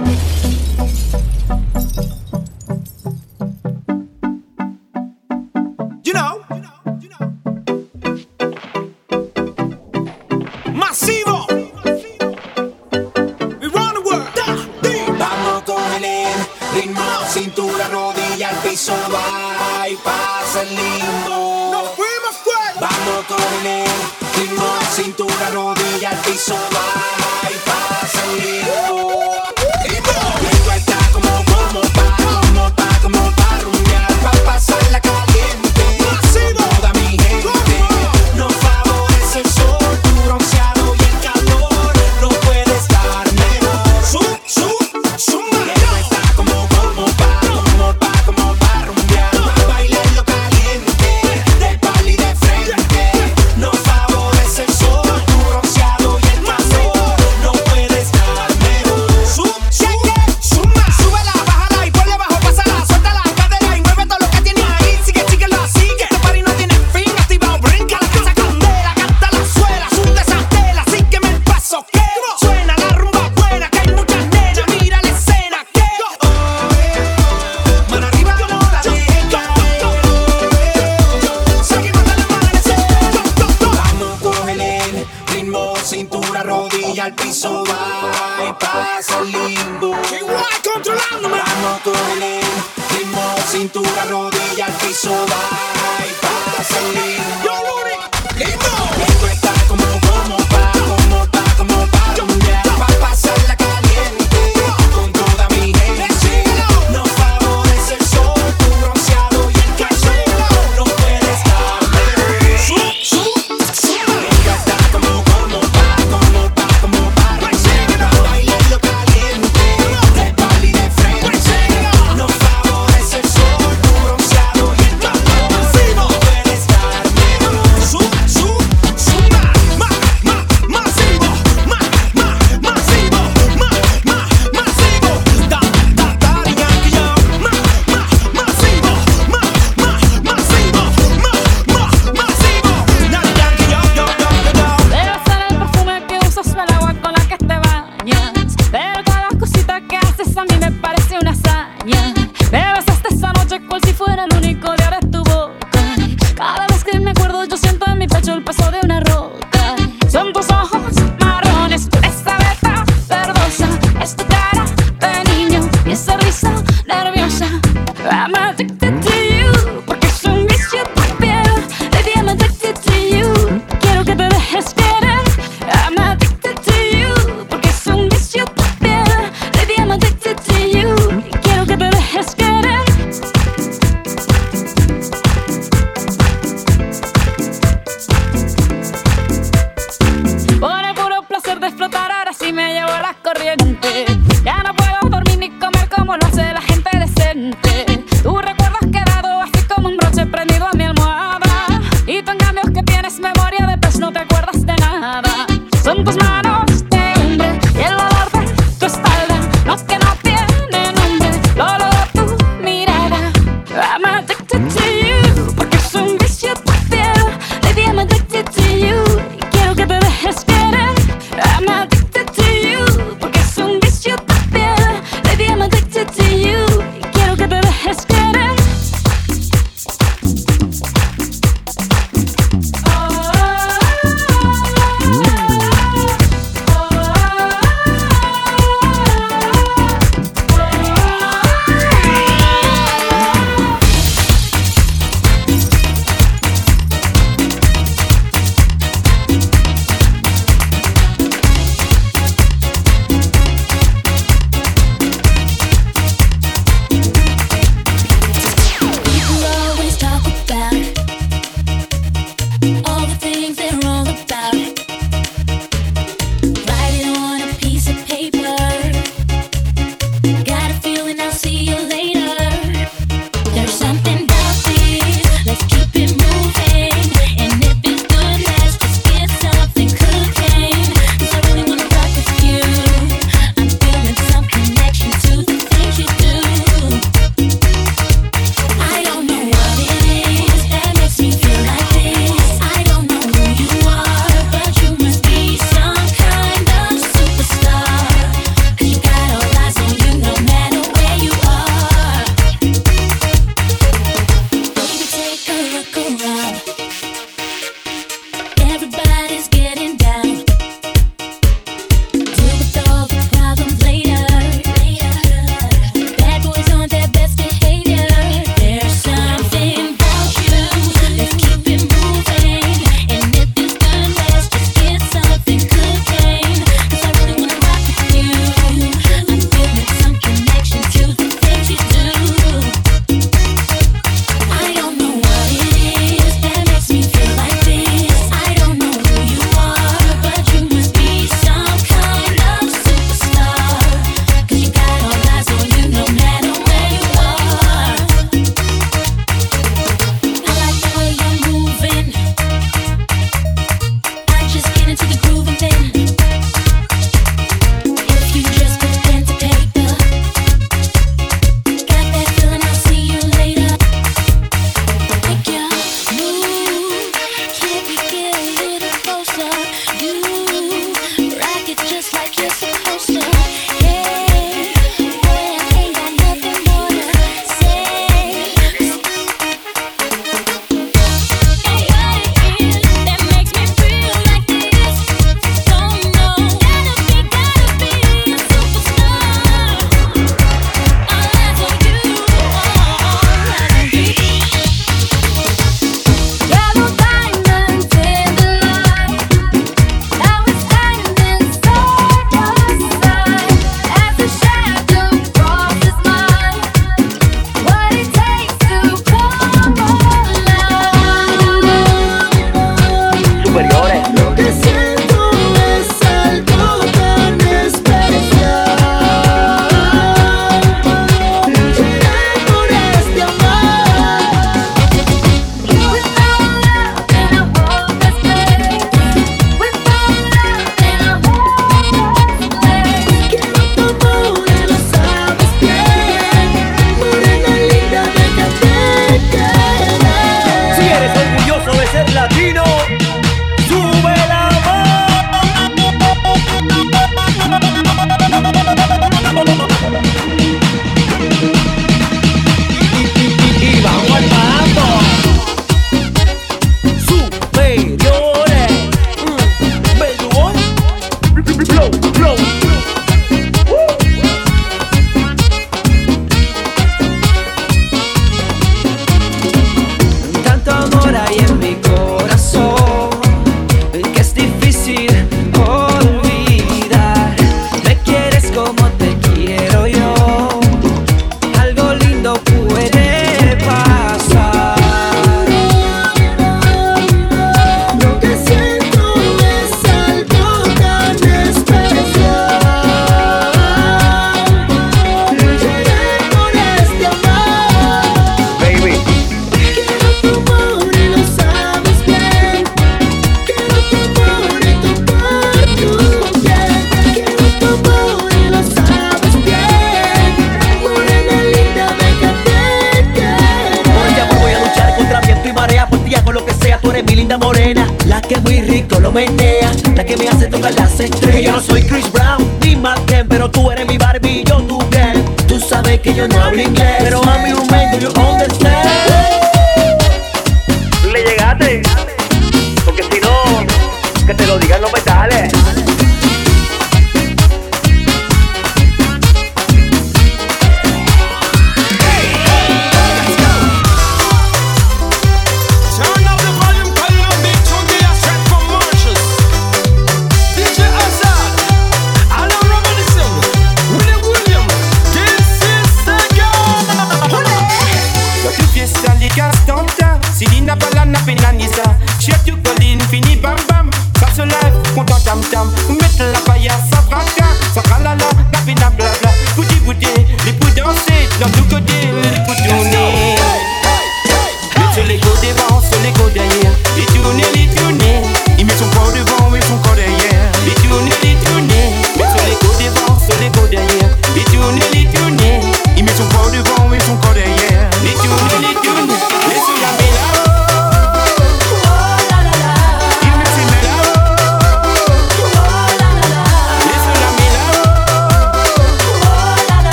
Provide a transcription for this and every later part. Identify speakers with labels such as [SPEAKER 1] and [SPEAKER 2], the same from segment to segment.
[SPEAKER 1] You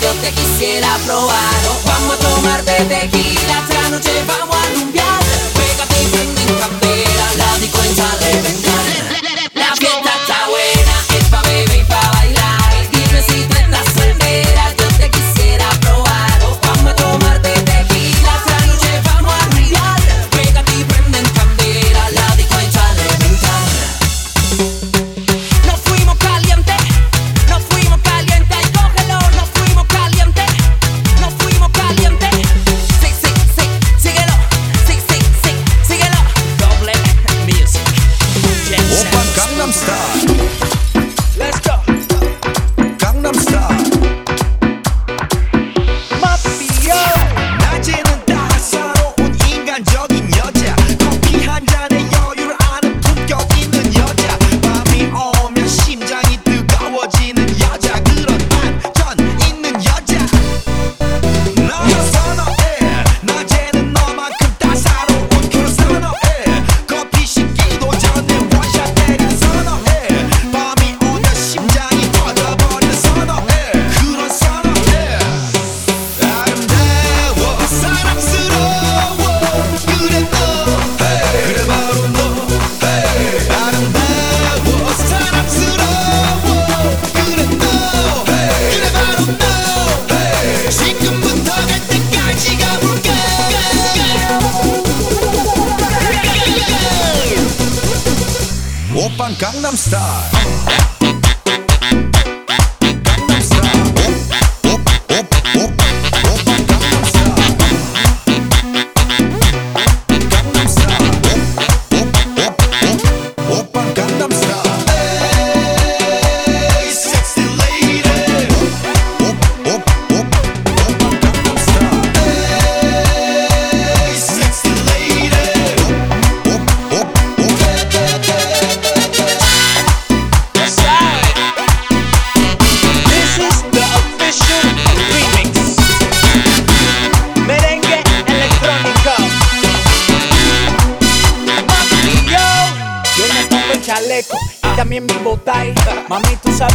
[SPEAKER 1] yo
[SPEAKER 2] te
[SPEAKER 3] quisiera probar. Vamos a tomar de tequila, esta noche vamos a
[SPEAKER 4] lumbiar.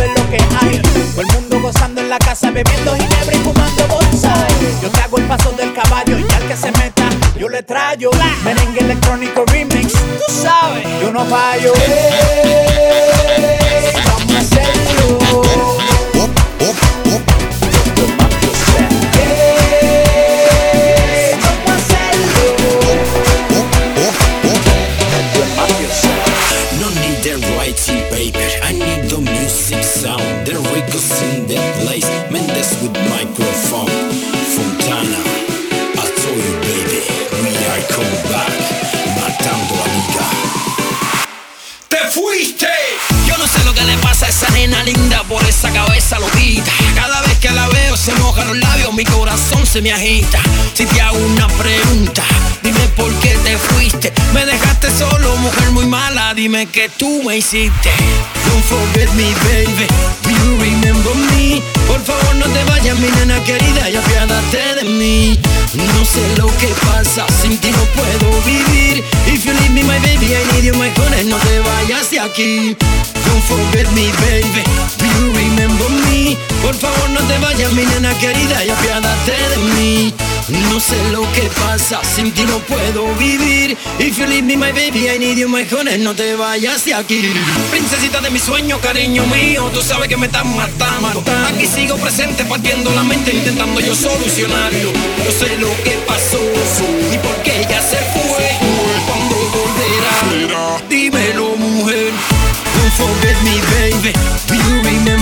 [SPEAKER 4] Lo que hay. Todo el mundo gozando en la casa, bebiendo ginebra y fumando bonsai. Yo te hago el paso del caballo y al que se meta, yo le traigo. Merengue electrónico remix. Tú sabes, yo no fallo. Ey, vamos a hacerlo.
[SPEAKER 5] Loquita. Cada vez que la veo se mojan los labios, mi corazón se me agita. Si te hago una pregunta, dime por qué te fuiste. Me dejaste solo, mujer muy mala, dime que tú me hiciste. Don't forget me, baby. Do you remember me? Por favor, no te vayas, mi nena querida, y apiádate de mí. No sé lo que pasa, sin ti no puedo vivir. If you leave me, my baby, I need you, my honey, no te vayas de aquí. Don't forget me, baby. Por favor, no te vayas, mi nena querida, y apiádate de mí. No sé lo que pasa, sin ti no puedo vivir. If you leave me, my baby, I need you, my honey, no te vayas de aquí. Princesita de mi sueño, cariño mío, tú sabes que me estás matando. Aquí sigo presente, partiendo la mente, intentando yo solucionarlo. Yo sé lo que pasó y por qué ella se.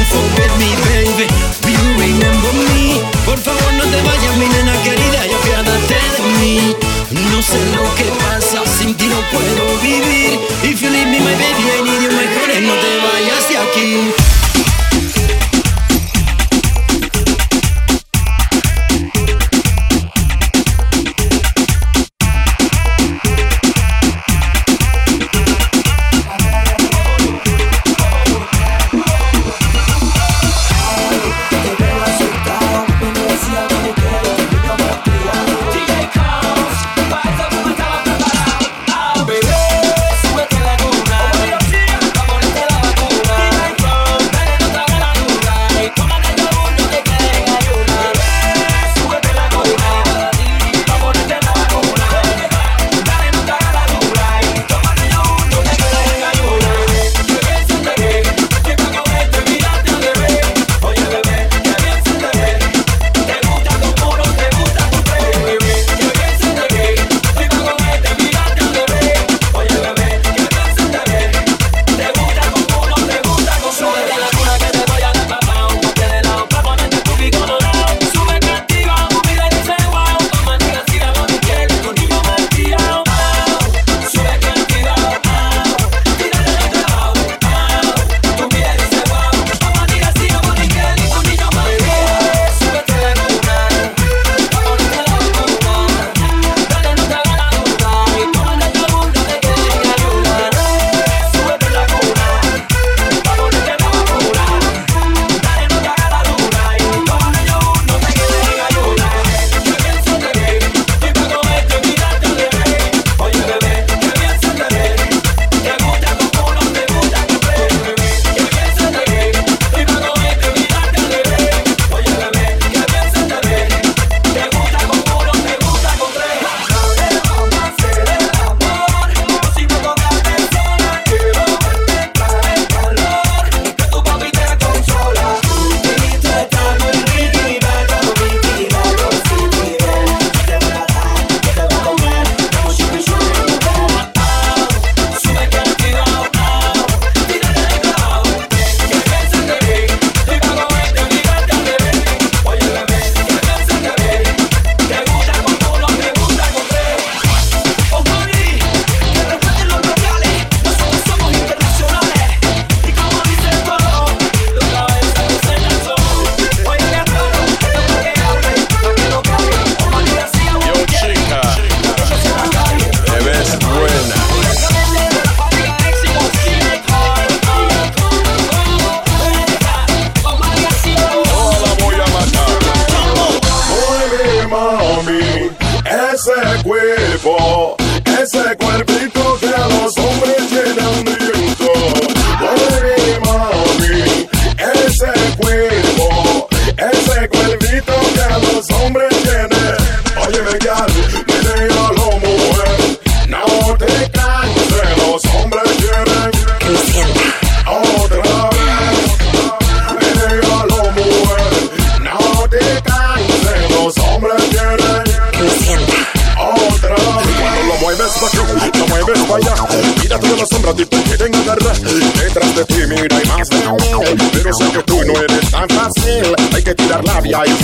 [SPEAKER 5] Don't forget me, baby. You remember me? Por favor, no te vayas, mi nena querida, y apiádate de mí. No sé lo que pasa, sin ti no puedo vivir. If you leave me, my baby, I need you, my honey, no te vayas de aquí.
[SPEAKER 3] Yeah,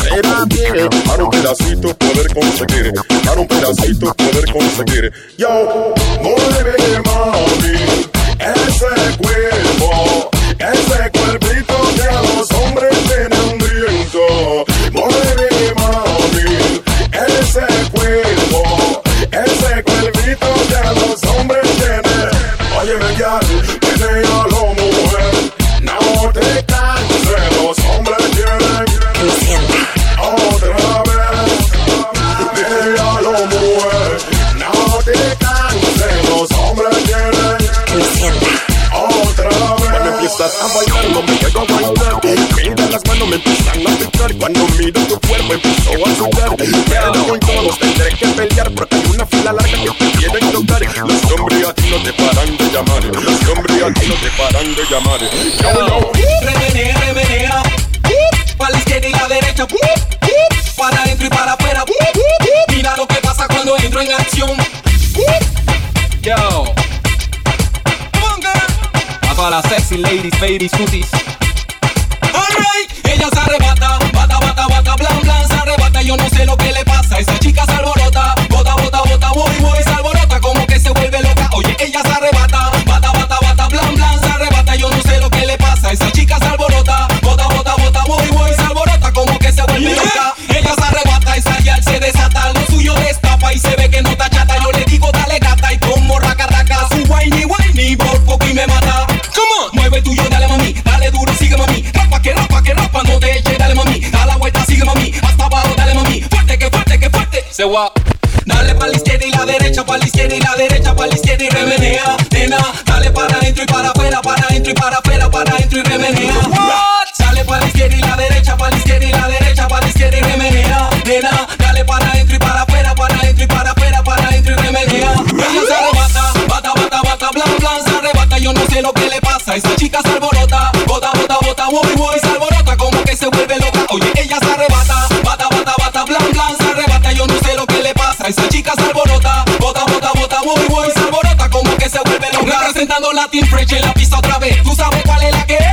[SPEAKER 3] ladies, babies, pussies. presentando Latin Fresh en la pista otra vez. Tú sabes cuál es la que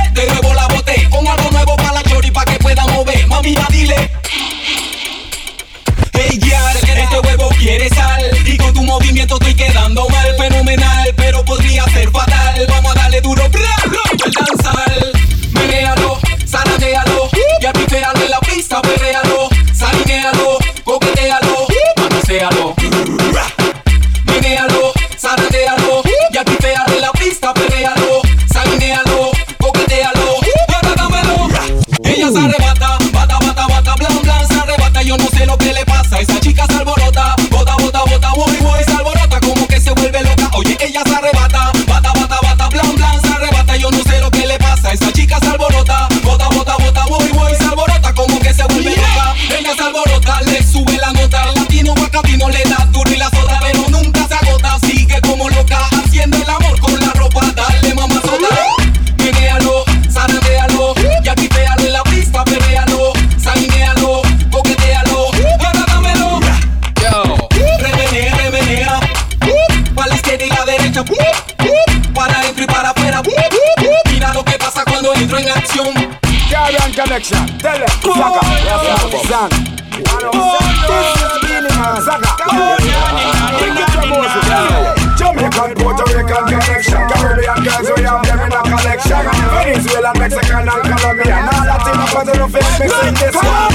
[SPEAKER 6] connection. Tell them, Saga, Zan. This is meaning Saga. Jamaican, Puerto Rican connection. Caribbean girls, we have them in a collection. Venezuelan, Mexican and Colombian All Latino, Puerto Rican, mixing this one.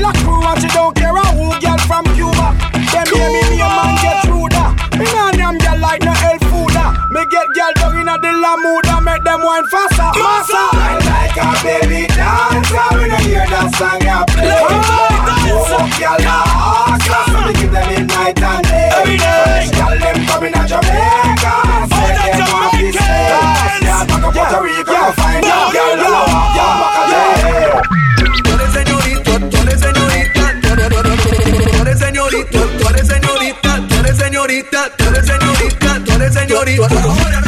[SPEAKER 6] lock crew and she don't care a who girl from Cuba. Them hear me name and get ruder. Me nah name girl like no El Fuda. Me get girl down inna the Lamuda, make them wine faster, Massa. I like a baby dancer when I hear that song I play. dancer. oh, girl, girl, girl,
[SPEAKER 7] girl, girl, girl, girl, girl, girl, girl, Yorito.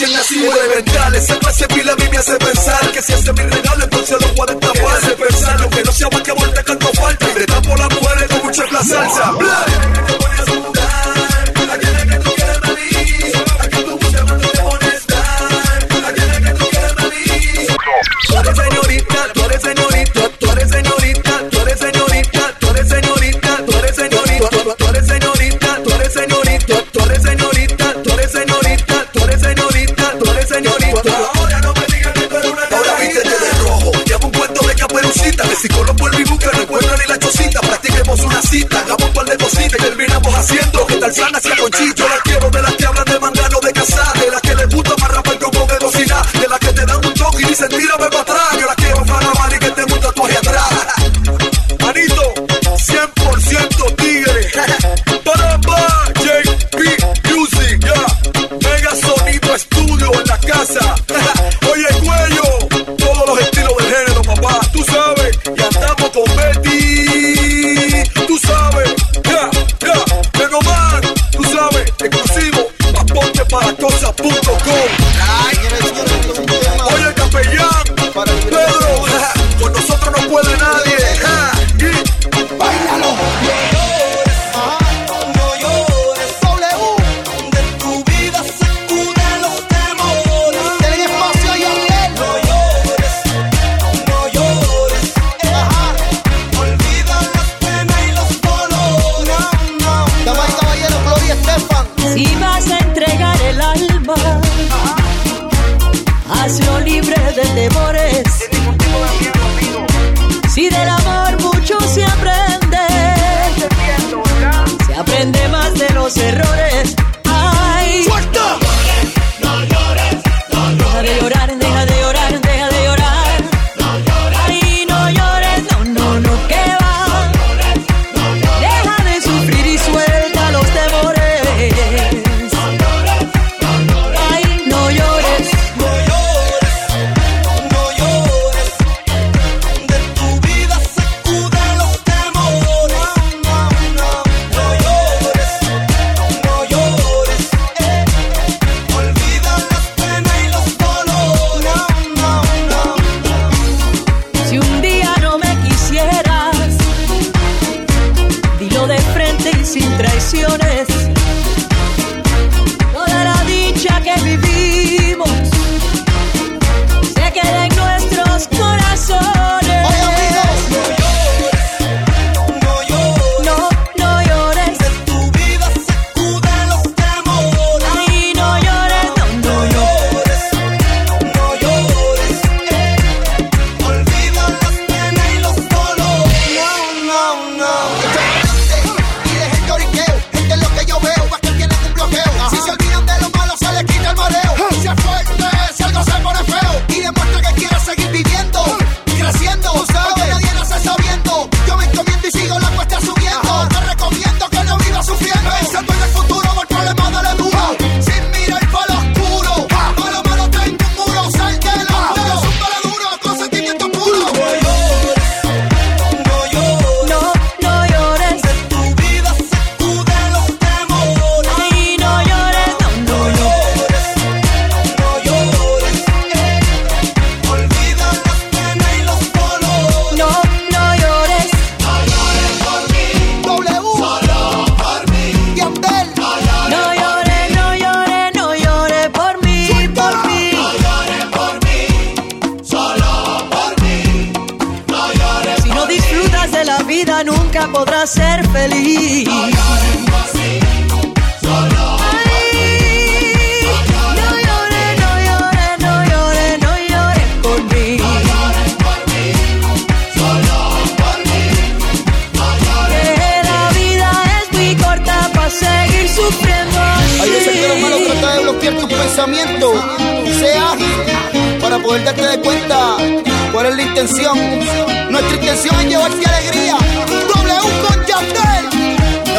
[SPEAKER 7] Si el nacido de mental, esa clase pila a mí me hace pensar que si este hace mi regalo, entonces los 40 pares. pensar lo que no se va que vuelta cuando falta. Y por las mujeres con mucha la salsa.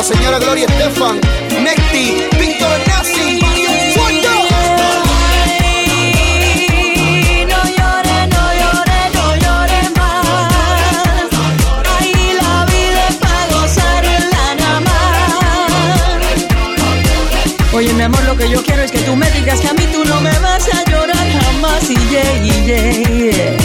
[SPEAKER 8] Señora Gloria Estefan, Mecti, Víctor, Nazi Mario Fort
[SPEAKER 1] No llore, no llore, no llore más. Ahí la vida es para gozar la nada más. Oye mi amor, lo que yo quiero es que tú me digas que a mí tú no me vas a llorar jamás. Y yeah.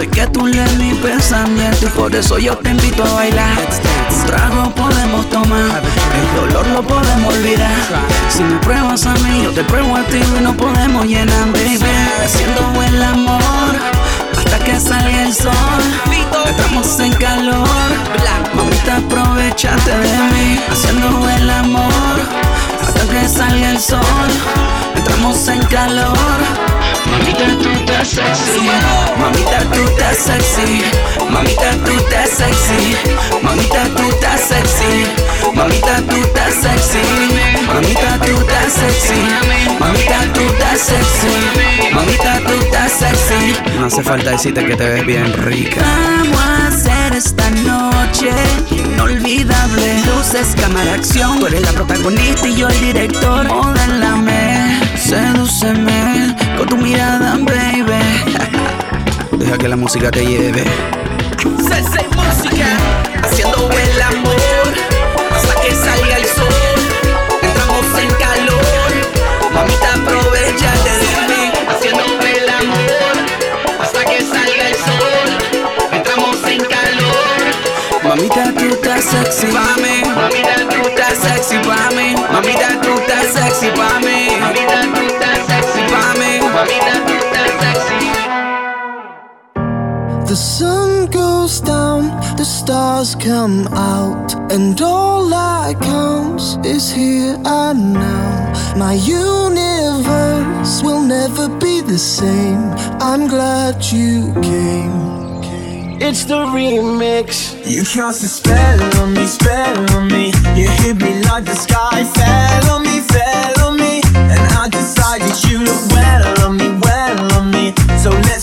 [SPEAKER 9] Sé que tú lees mi pensamiento y por eso yo te invito a bailar. Un trago podemos tomar, el dolor lo podemos olvidar. Si me pruebas a mí, yo te pruebo a ti y no podemos llenar, baby. Haciendo el amor hasta que salga el sol. Estamos en calor, mamita aprovechate de mí. Haciendo el amor hasta que salga el sol. Entramos en calor. Mamita, tú estás sexy. Mamita, tú estás sexy. Mamita, tú estás sexy. Mamita, tú estás sexy. Mamita, tú estás sexy. Mamita, tú estás sexy. Mamita, tú estás sexy. Mamita, tú estás sexy. No hace falta decirte que te ves bien rica. Vamos a hacer esta noche inolvidable. Luces, cámara, acción. Tú eres la protagonista y yo el director. Modélame, sedúceme con tu mirada, baby. Deja que la música te lleve.
[SPEAKER 10] come out, and all that counts is here and now. My universe will never be the same. I'm glad you came.
[SPEAKER 11] It's the remix. You cast a spell on me, spell on me. You hit me like the sky fell on me, fell on me. And I decided you look well on me, well on me. So let's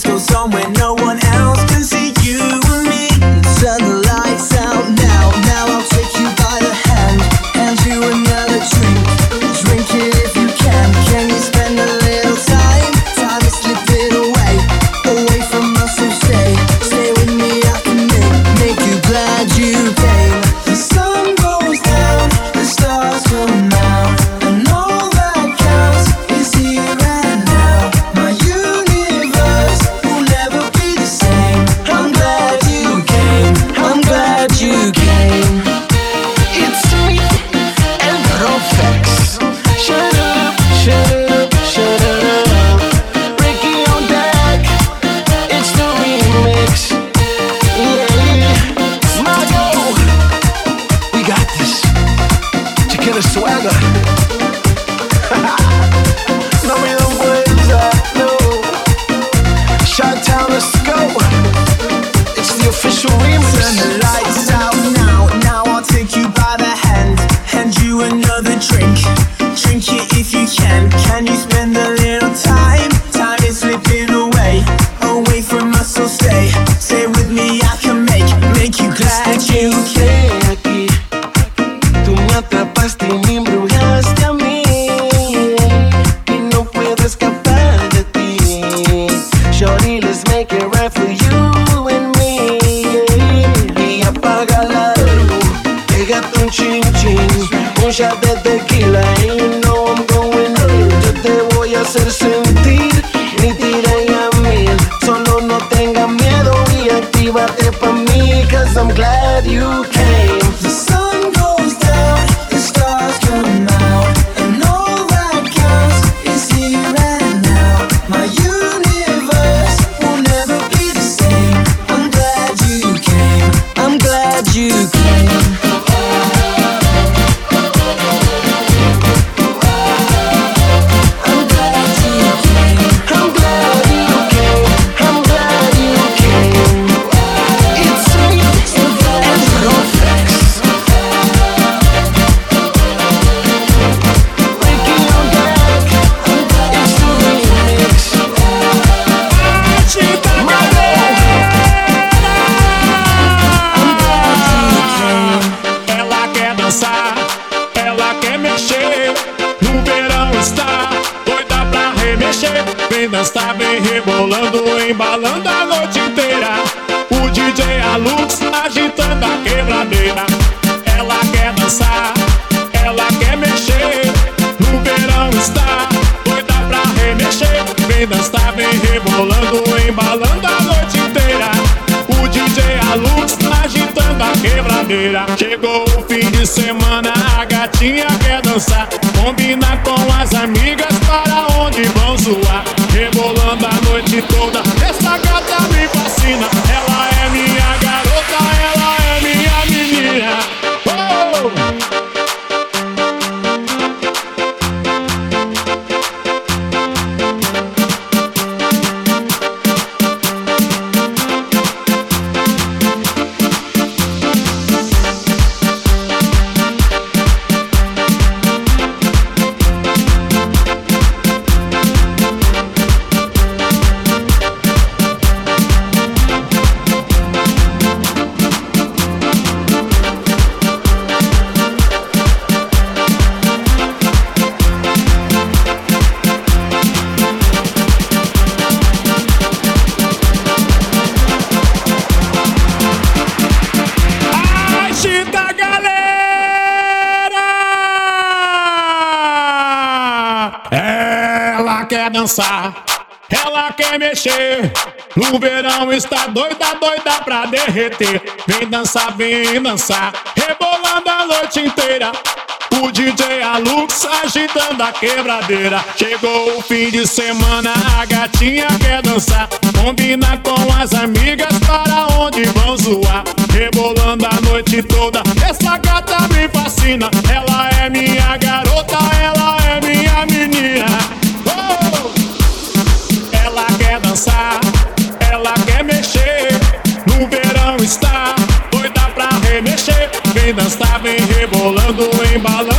[SPEAKER 11] tranquila y no I'm going under. Yo te voy a hacer sentir
[SPEAKER 12] Chegou o fim de semana, a gatinha quer dançar. Combina com as amigas. quer dançar, ela quer mexer. O verão está doida, doida pra derreter. Vem dançar, vem dançar, rebolando a noite inteira. O DJ Alux agitando a quebradeira. Chegou o fim de semana, a gatinha quer dançar. Combina com as amigas para onde vão zoar. Rebolando a noite toda, essa gata me fascina. Ela é minha garota está doida pra remexer. Vem dançar, vem rebolando, embalando.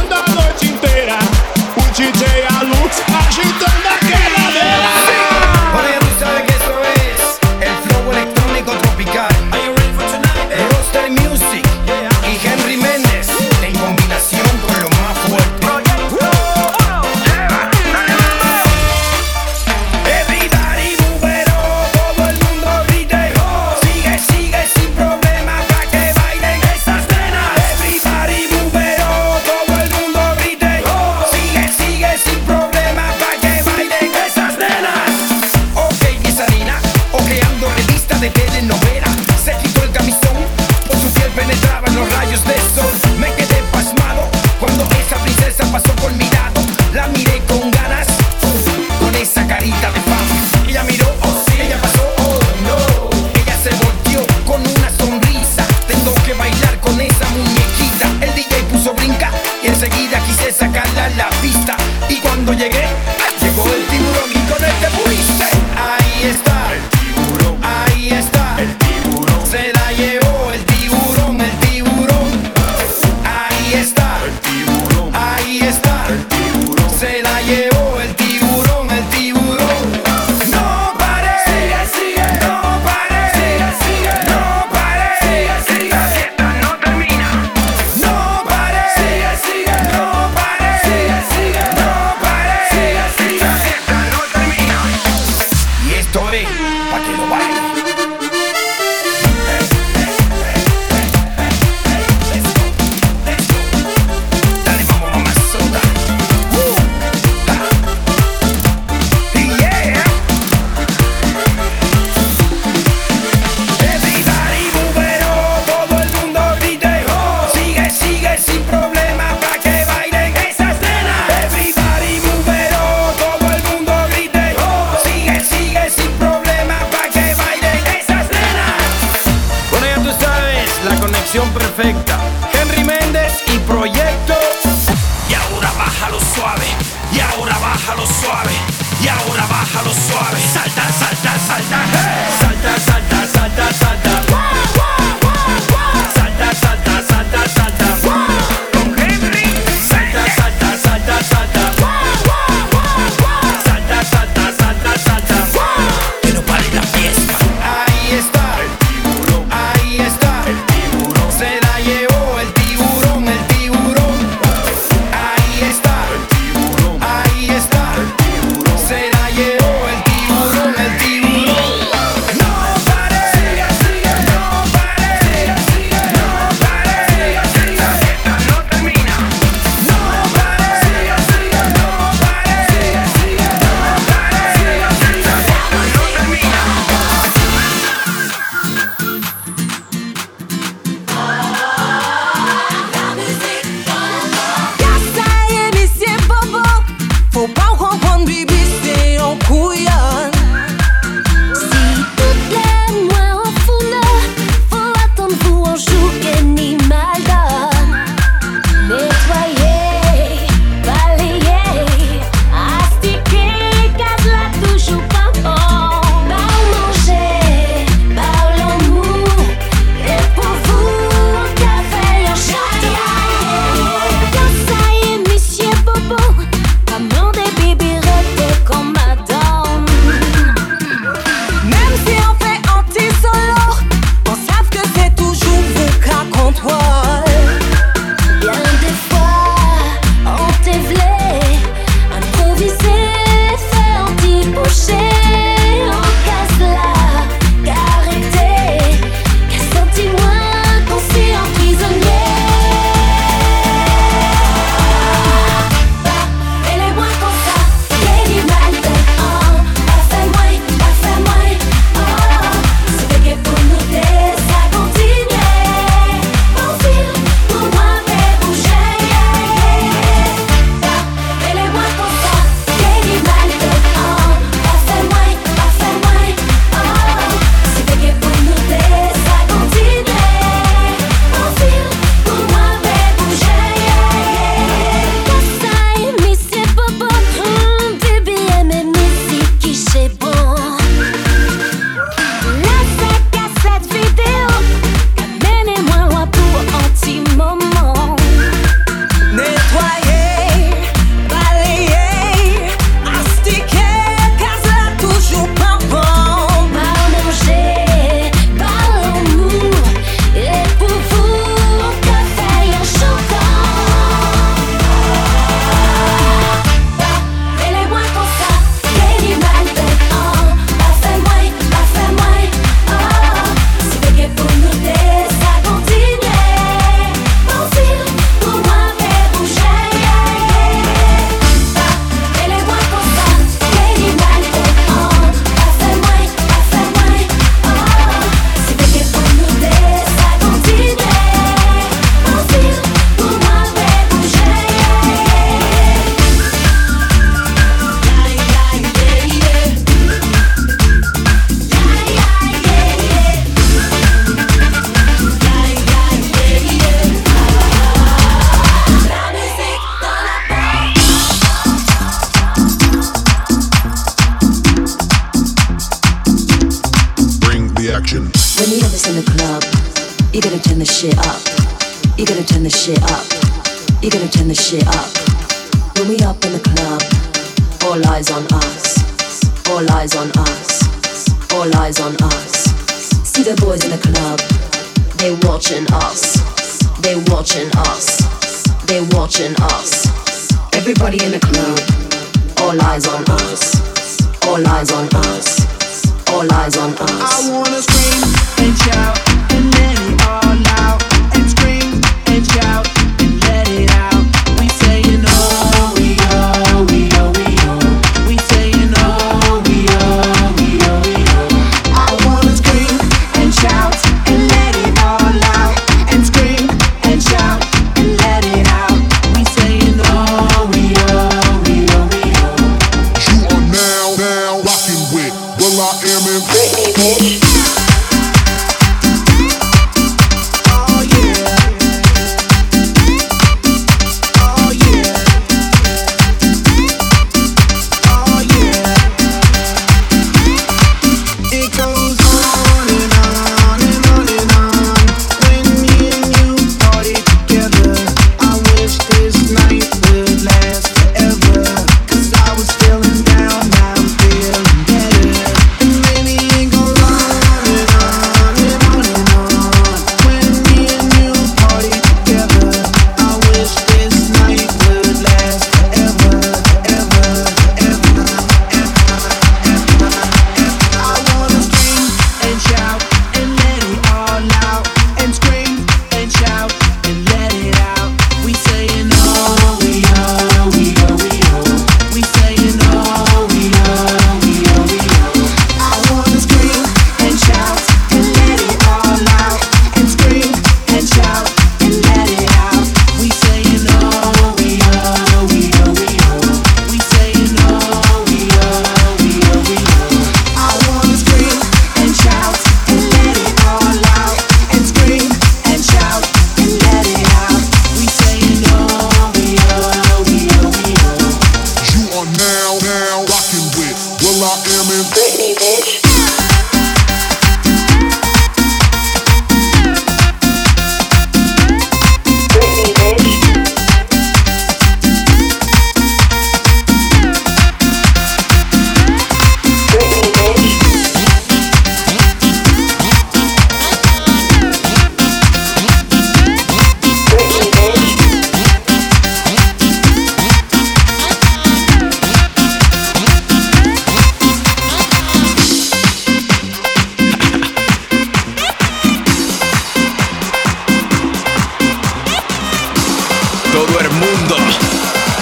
[SPEAKER 13] todo el mundo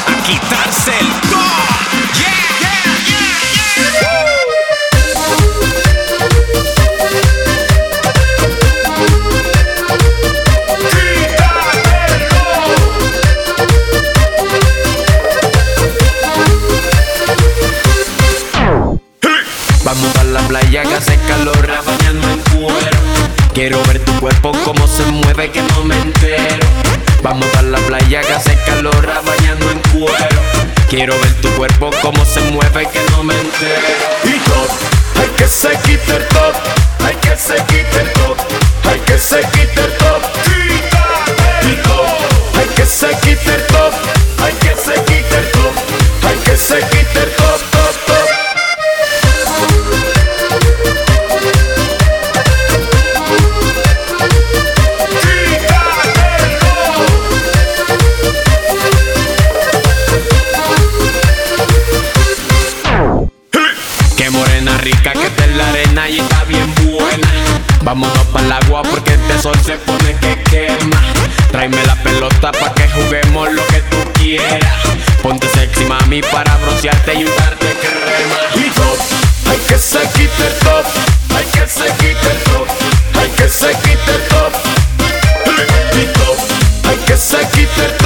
[SPEAKER 13] a
[SPEAKER 14] quitarse el go. Yeah.
[SPEAKER 15] Vamos a la playa que hace calor, bañando en cuero. Quiero ver tu cuerpo cómo se mueve, que no me entero. Vamos para la playa que hace calor bañando en cuero. Quiero ver tu cuerpo cómo se mueve que no me entero.
[SPEAKER 16] Y top, hay que se quite el top, hay que se quite el top, hay que se quite el top. Y top, hay que se quite el top, hay que se quite el top, hay que se quite el top.
[SPEAKER 15] Vámonos para el agua porque este sol se pone que quema. Tráeme la pelota para que juguemos lo que tú quieras. Ponte sexy, mami, para broncearte y untarte crema.
[SPEAKER 16] Y top, hay que se quite el top. Hay que se quite el top. Hay que se quite el top. Y top, hay que se quite el top.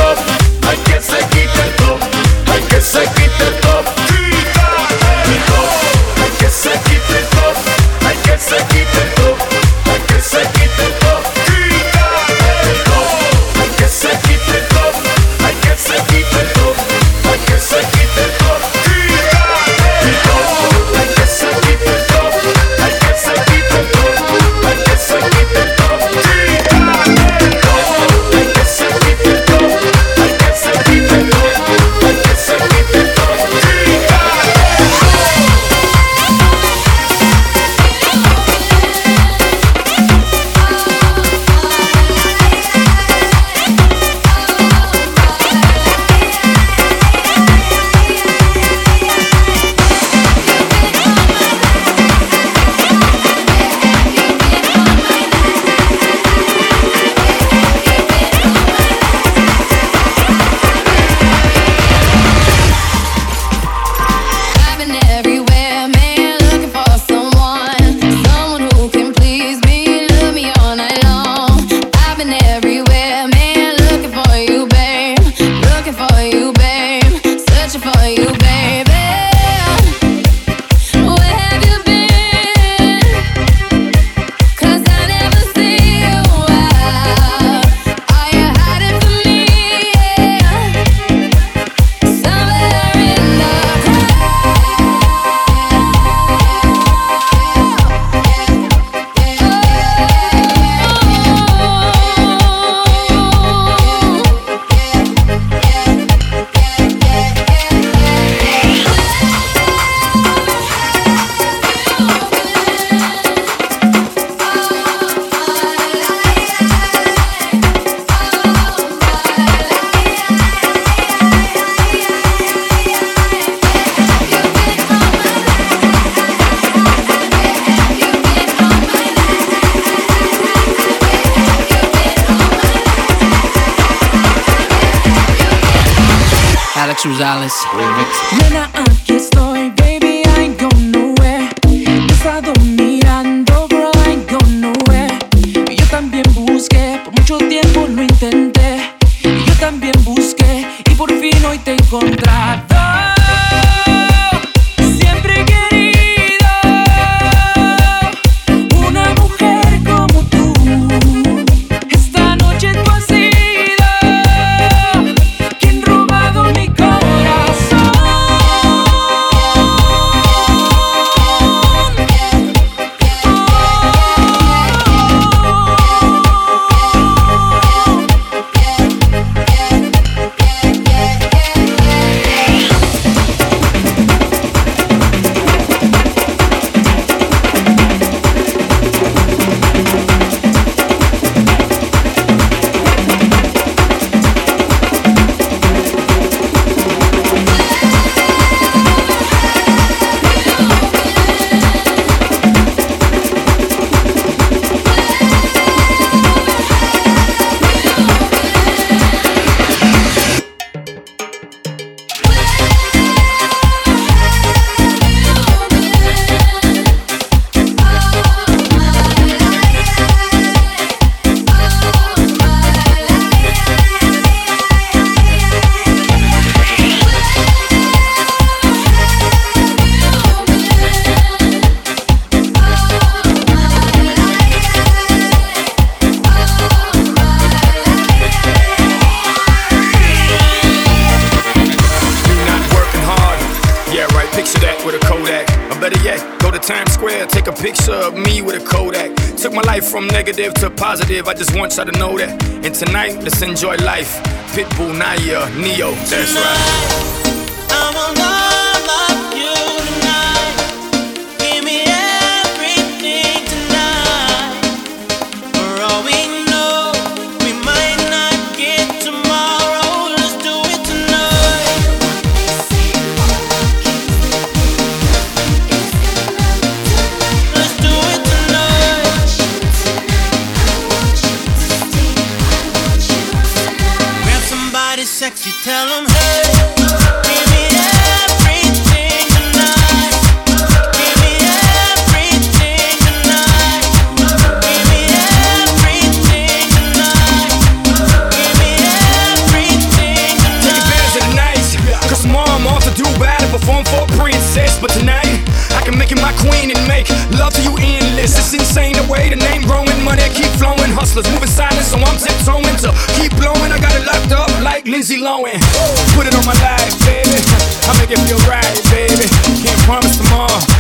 [SPEAKER 16] tonight, let's enjoy life. Pitbull, Naya, Neo. That's right. Lindsay Lohan. Put it on my life, baby. I make it feel right, baby. Can't promise tomorrow.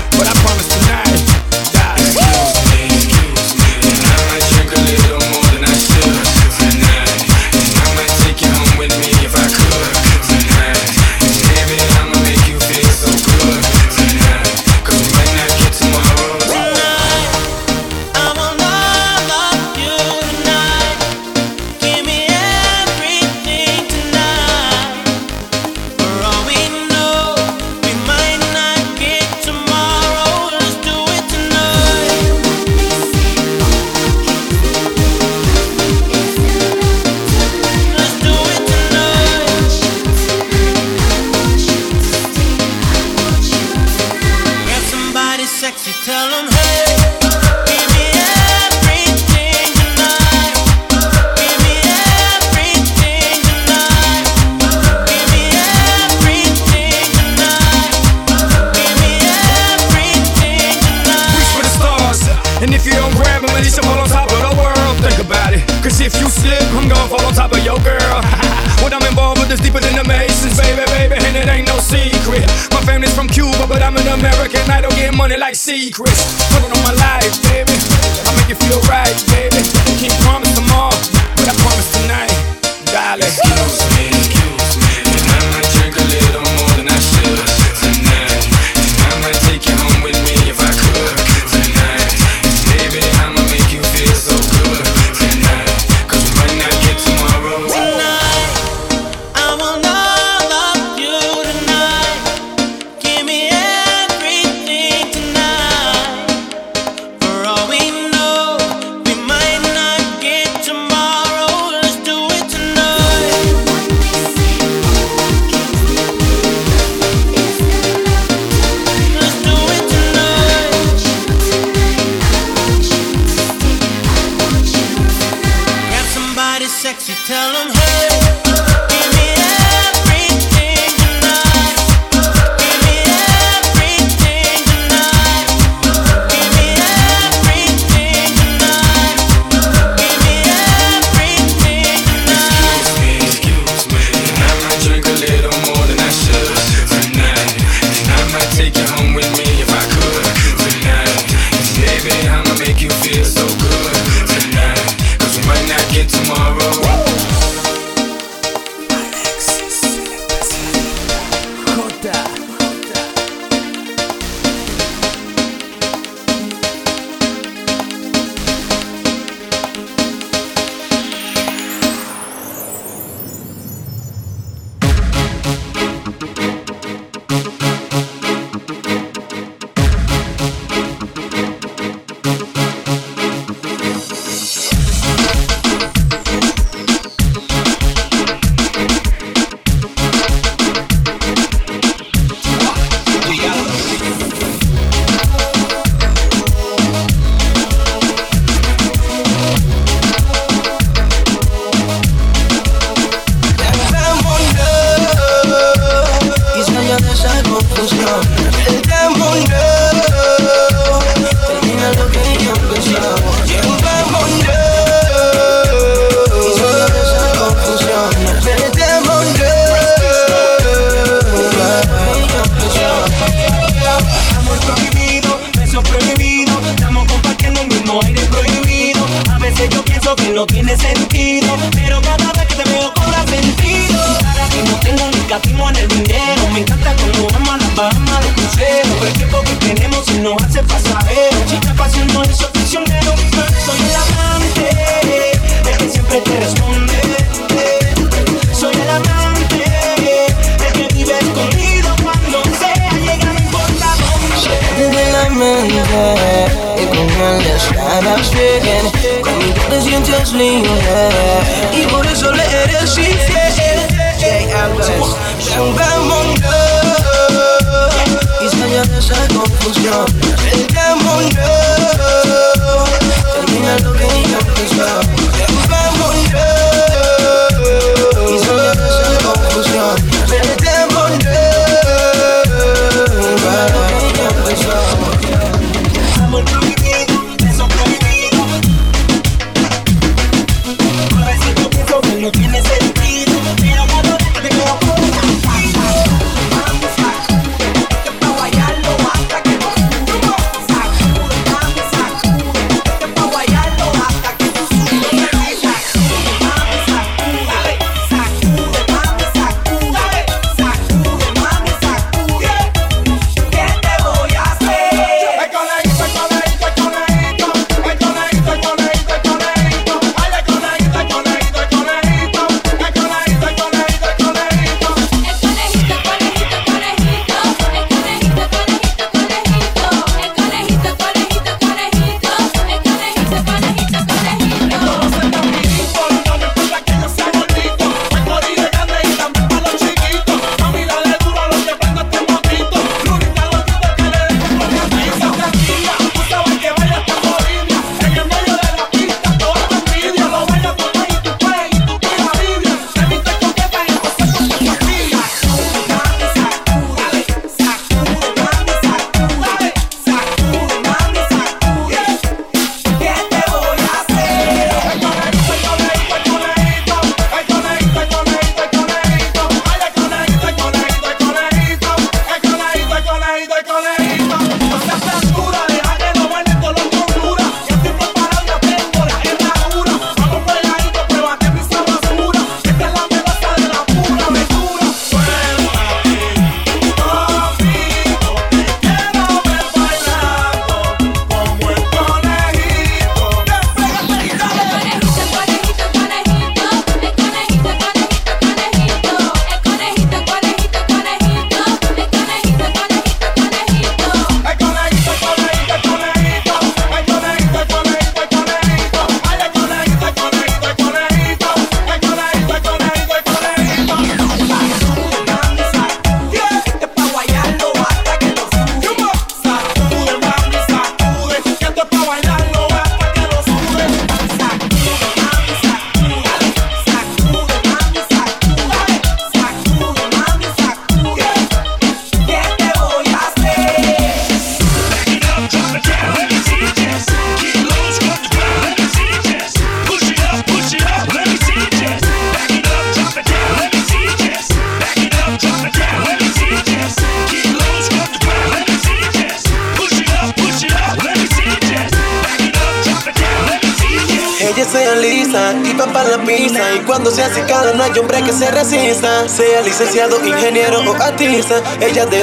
[SPEAKER 1] Ella de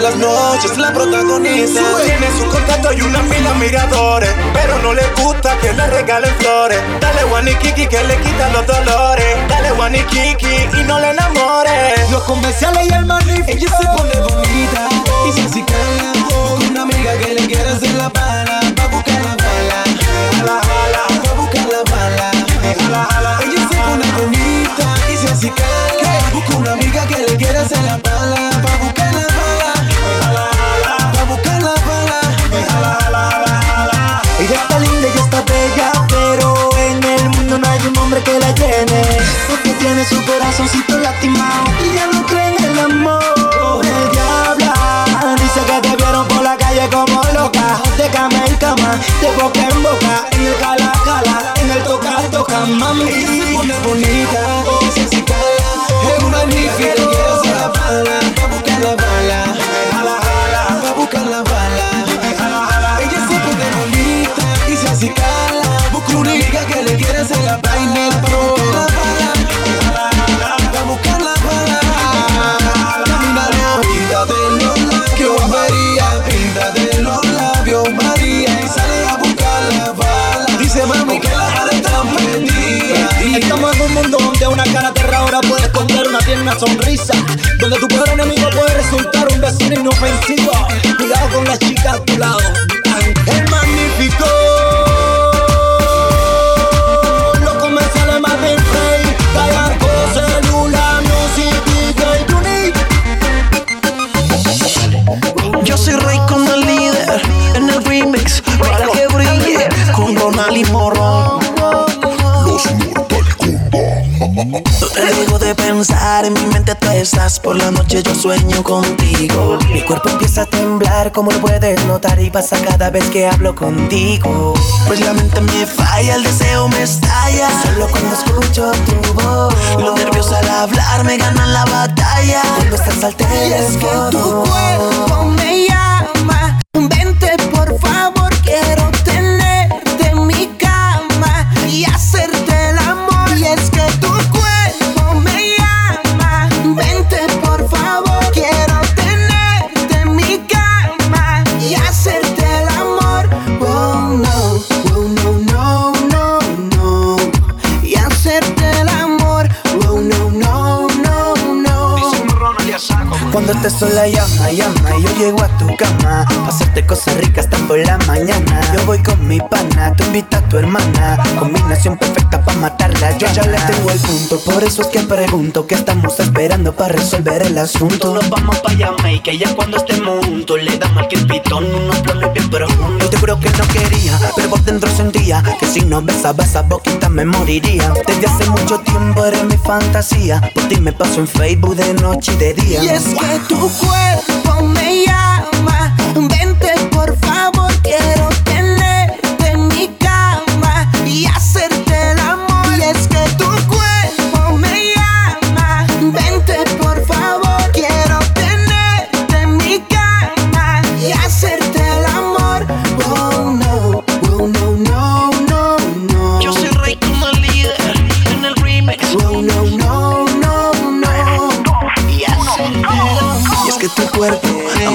[SPEAKER 1] en cama, de
[SPEAKER 5] boca sonrisa. Donde tu peor enemigo puede resultar un vecino inofensivo. Cuidado con las chicas a
[SPEAKER 17] tu lado. El
[SPEAKER 18] magnífico. Los
[SPEAKER 19] comerciales más del rey. Gallardo, celular, music, DJ, Yo soy rey con el líder. En el remix. Para que brille. Con Ronald y Morón. Los
[SPEAKER 20] Mortal Kombat mi mente tú estás. Por la noche yo sueño contigo. Mi cuerpo empieza a temblar, como lo puedes notar, y pasa cada vez que hablo contigo. Pues la mente me falla, el deseo me estalla. Solo cuando escucho tu voz. Los nervios al hablar me ganan la batalla. Cuando estás al
[SPEAKER 11] Y es que tu cuerpo
[SPEAKER 20] Cuando llego a tu cama Pa' hacerte cosas ricas hasta por la mañana. Yo voy con mi pana, tú invita a tu hermana. Combinación perfecta pa' matarla Yo ya le tengo el punto, por eso es que pregunto ¿Qué estamos esperando para resolver el asunto? Nos vamos pa' y ya cuando estemos juntos Le damos al pitón unos planes bien profundos Yo te juro que no quería, pero por dentro sentía Que si no besaba esa boquita me moriría. Desde hace mucho tiempo eres mi fantasía Por ti me paso en Facebook de noche y de día.
[SPEAKER 11] Y es que tu cuerpo me llama. Vente por favor, quiero tenerte en mi cama y hacerte el amor. Y es que tu cuerpo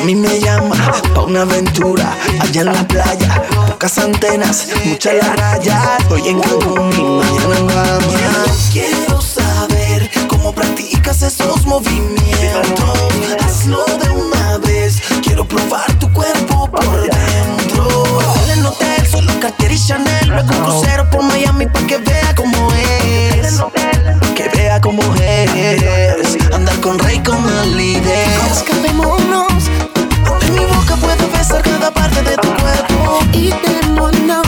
[SPEAKER 11] me llama. Vente por favor, quiero tenerte en mi cama y hacerte el amor. No, no, no, no, no.
[SPEAKER 20] Yo soy rey como el líder en el remix.
[SPEAKER 11] No, no, no, no.
[SPEAKER 20] Y Y es que tu cuerpo a mí me llama pa' una aventura allá en la playa. Pocas antenas, mucha la raya. Hoy en Cancún y mañana en Bahamas. Quiero saber cómo practicas esos movimientos. Hazlo de una vez. Quiero probar tu cuerpo por dentro. Hotel en hotel, solo Cartier y Chanel. Luego un crucero por Miami pa' que vea cómo es. Que vea cómo es. Andar con rey el líder.
[SPEAKER 11] Escapémonos
[SPEAKER 20] mi boca puede besar cada parte de tu cuerpo.
[SPEAKER 11] y démonos.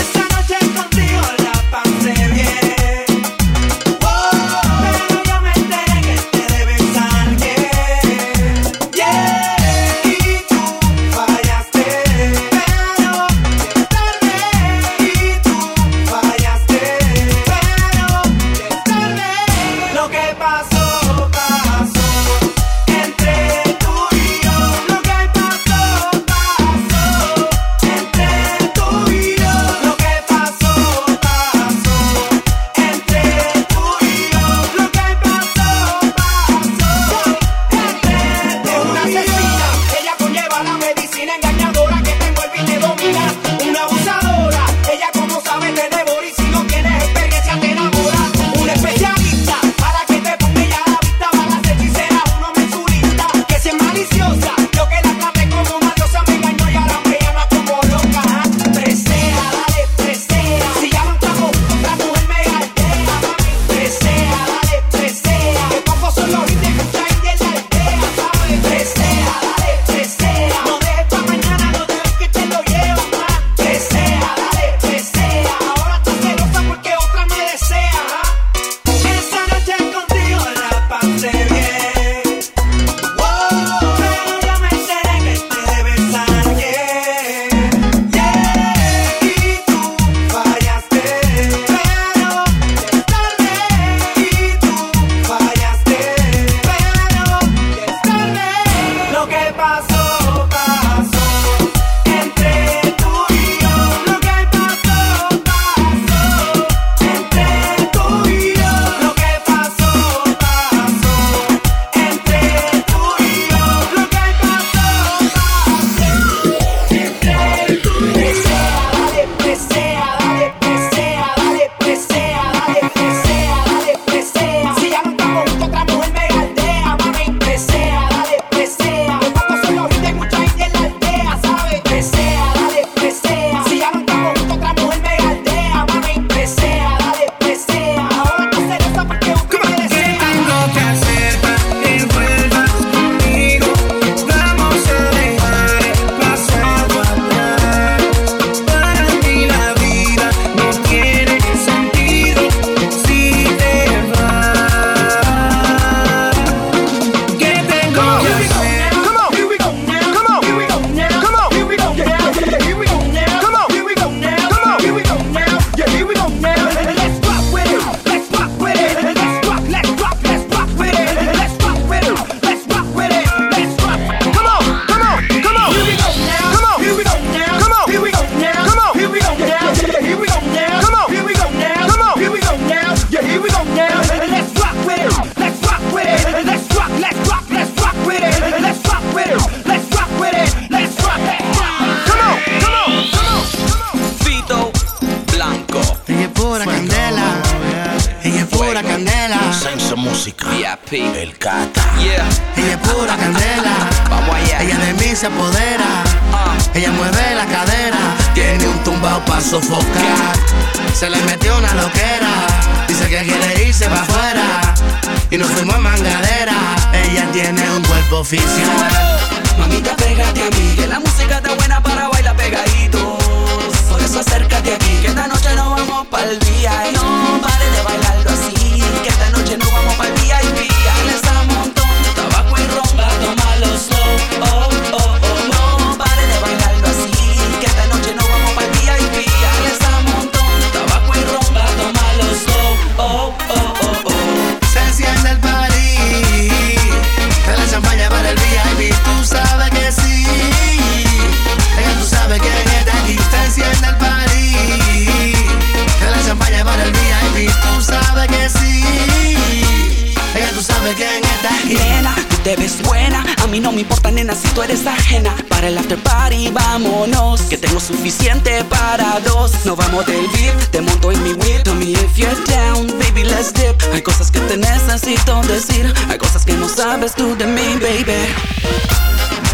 [SPEAKER 12] Esta
[SPEAKER 21] Tumbao pa' sofocar. Se le metió una loquera. Dice que quiere irse pa' afuera. Y nos fuimos a mangadera. Ella tiene un cuerpo oficial.
[SPEAKER 9] Mamita, pégate a mí, que la música está buena para bailar pegaditos. Por eso acércate aquí, que esta noche no vamos pa'l día. Y no pare Nena, tú te ves buena. A mí no me importa, nena, si tú eres ajena. Para el after party, vámonos. Que tengo suficiente para dos. No vamos del VIP, te monto en mi whip. Me if you're down, baby, let's dip. Hay cosas que te necesito decir. Hay cosas que no sabes tú de mí, baby.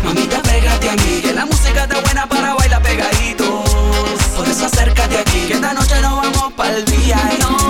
[SPEAKER 9] Mamita, pégate a mí. Que la música está buena para bailar pegaditos. Por eso acércate aquí. Que esta noche no vamos pa'l día. No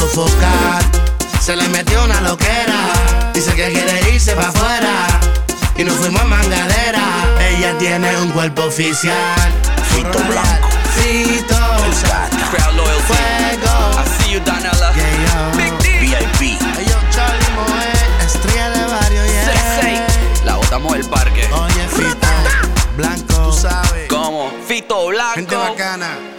[SPEAKER 21] sofocar. Se le metió una loquera, dice que quiere irse pa' afuera. Y nos fuimos a mangadera. Ella tiene un cuerpo oficial. Fito Blanco. Fito.
[SPEAKER 9] Crowd Loyalty.
[SPEAKER 21] Fuego.
[SPEAKER 9] I see you, Donella. Yeah. Big D.
[SPEAKER 22] VIP.
[SPEAKER 21] Hey, yo, Charlie Moe. Estrella de barrio, yeah.
[SPEAKER 9] La botamos del
[SPEAKER 23] parque.
[SPEAKER 21] Oye, Fito. Blanco. Tú sabes.
[SPEAKER 23] ¿Cómo? Fito Blanco. Gente
[SPEAKER 21] bacana.